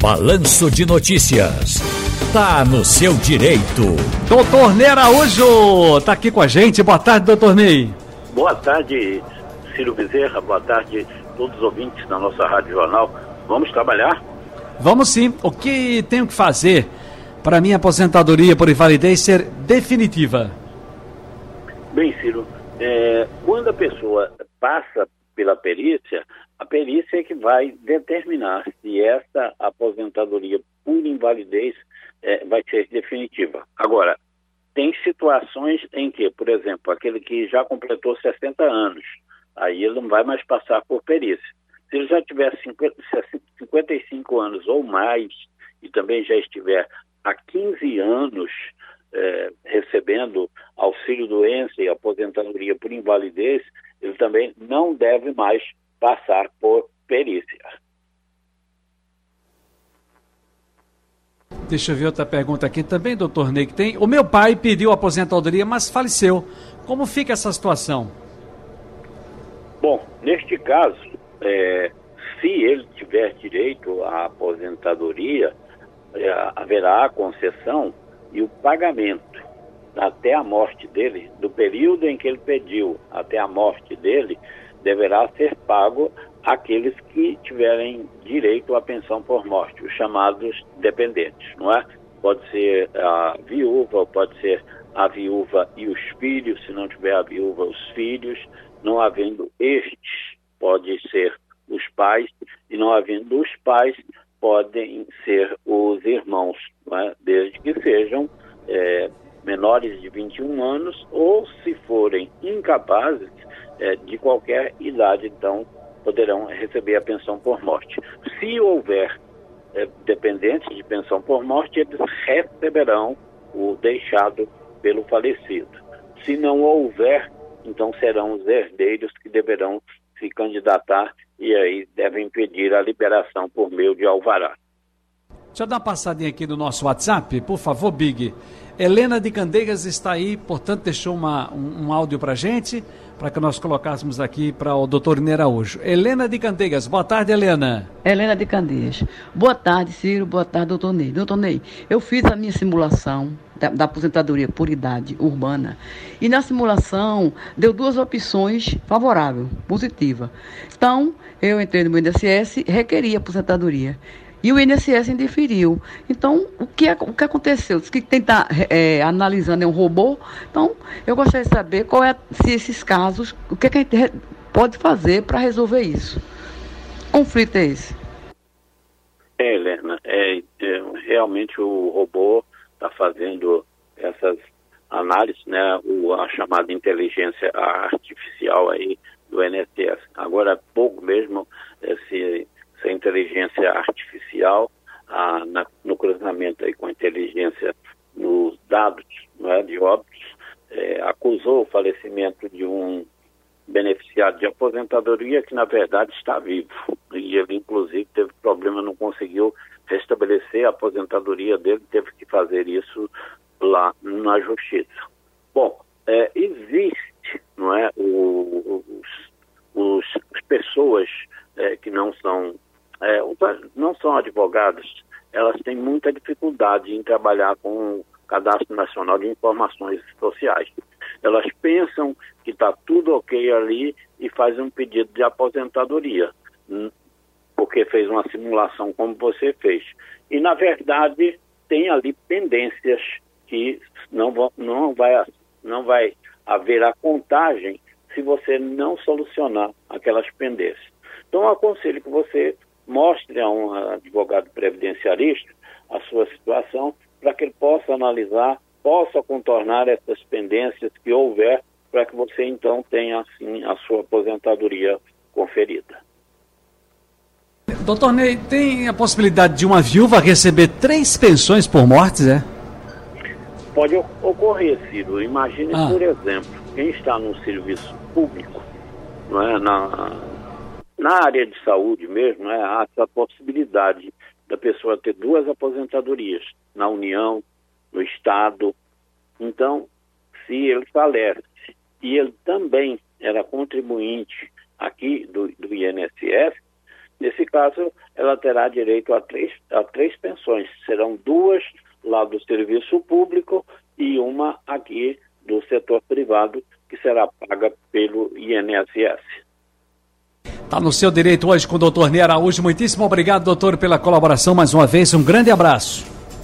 Balanço de Notícias. Tá no seu direito. Doutor Ney Araújo tá aqui com a gente. Boa tarde, doutor Ney. Boa tarde, Ciro Bezerra. Boa tarde, todos os ouvintes da nossa Rádio Jornal. Vamos trabalhar? Vamos sim. O que tenho que fazer para minha aposentadoria por invalidez ser definitiva? Bem, Ciro, é, quando a pessoa passa pela perícia, a perícia é que vai determinar se essa aposentadoria por invalidez é, vai ser definitiva. Agora, tem situações em que, por exemplo, aquele que já completou 60 anos, aí ele não vai mais passar por perícia. Se ele já tiver 50, 55 anos ou mais e também já estiver há 15 anos é, recebendo auxílio doença e aposentadoria por invalidez, ele também não deve mais passar por perícia. Deixa eu ver outra pergunta aqui também, doutor Ney, que tem. O meu pai pediu aposentadoria, mas faleceu. Como fica essa situação? Bom, neste caso, é, se ele tiver direito à aposentadoria, é, haverá a concessão e o pagamento até a morte dele, do período em que ele pediu até a morte dele, deverá ser pago aqueles que tiverem direito à pensão por morte, os chamados dependentes, não é? Pode ser a viúva, pode ser a viúva e os filhos, se não tiver a viúva, os filhos, não havendo estes, pode ser os pais, e não havendo os pais, podem ser os irmãos, é? desde que sejam é, menores de 21 anos ou, se forem incapazes, é, de qualquer idade, então poderão receber a pensão por morte. Se houver é, dependentes de pensão por morte, eles receberão o deixado pelo falecido. Se não houver, então serão os herdeiros que deverão se candidatar e aí devem pedir a liberação por meio de alvará. Deixa eu dar uma passadinha aqui no nosso WhatsApp, por favor, Big. Helena de Candeias está aí, portanto, deixou uma, um, um áudio para gente, para que nós colocássemos aqui para o doutor Neraújo. Helena de Candeias, boa tarde, Helena. Helena de Candeias. Boa tarde, Ciro, boa tarde, doutor Ney. Doutor Ney, eu fiz a minha simulação da, da, aposentadoria por idade urbana. E na simulação deu duas opções favoráveis, positiva. Então, eu entrei no INSS, requeri aposentadoria. E o INSS indiferiu. Então, o que, o que aconteceu? Que quem está é, analisando é um robô. Então, eu gostaria de saber qual é, se esses casos, o que, é que a gente pode fazer para resolver isso. Conflito é esse? É, Helena, é, é realmente o robô está fazendo essas análises, né, o, a chamada inteligência artificial aí do INSS. Agora, pouco mesmo, esse essa inteligência artificial ah, na, no cruzamento aí com a inteligência nos dados é, de óbitos, é, acusou o falecimento de um beneficiário de aposentadoria que na verdade está vivo e ele inclusive teve problema, não conseguiu restabelecer a aposentadoria dele, teve que fazer isso lá na justiça. Bom, é, existe, não é, os, os, as pessoas é, que não são é, não são advogadas, elas têm muita dificuldade em trabalhar com Cadastro Nacional de Informações Sociais. Elas pensam que está tudo ok ali e fazem um pedido de aposentadoria, hum, porque fez uma simulação como você fez. E, na verdade, tem ali pendências que não, vão, não, vai, não vai haver a contagem se você não solucionar aquelas pendências. Então, eu aconselho que você mostre a um advogado previdenciarista a sua situação para que ele possa analisar, possa contornar essas pendências que houver para que você então tenha assim a sua aposentadoria conferida. Doutor Ney, tem a possibilidade de uma viúva receber três pensões por mortes, é? Pode ocorrer, Ciro. Imagine, ah. por exemplo, quem está no serviço público, não é, na, na área de saúde mesmo, né, há essa possibilidade da pessoa ter duas aposentadorias, na União, no Estado. Então, se ele falece e ele também era contribuinte aqui do, do INSS, Nesse caso, ela terá direito a três, a três pensões. Serão duas lá do serviço público e uma aqui do setor privado, que será paga pelo INSS. Está no seu direito hoje com o doutor Ney Araújo. Muitíssimo obrigado, doutor, pela colaboração mais uma vez. Um grande abraço.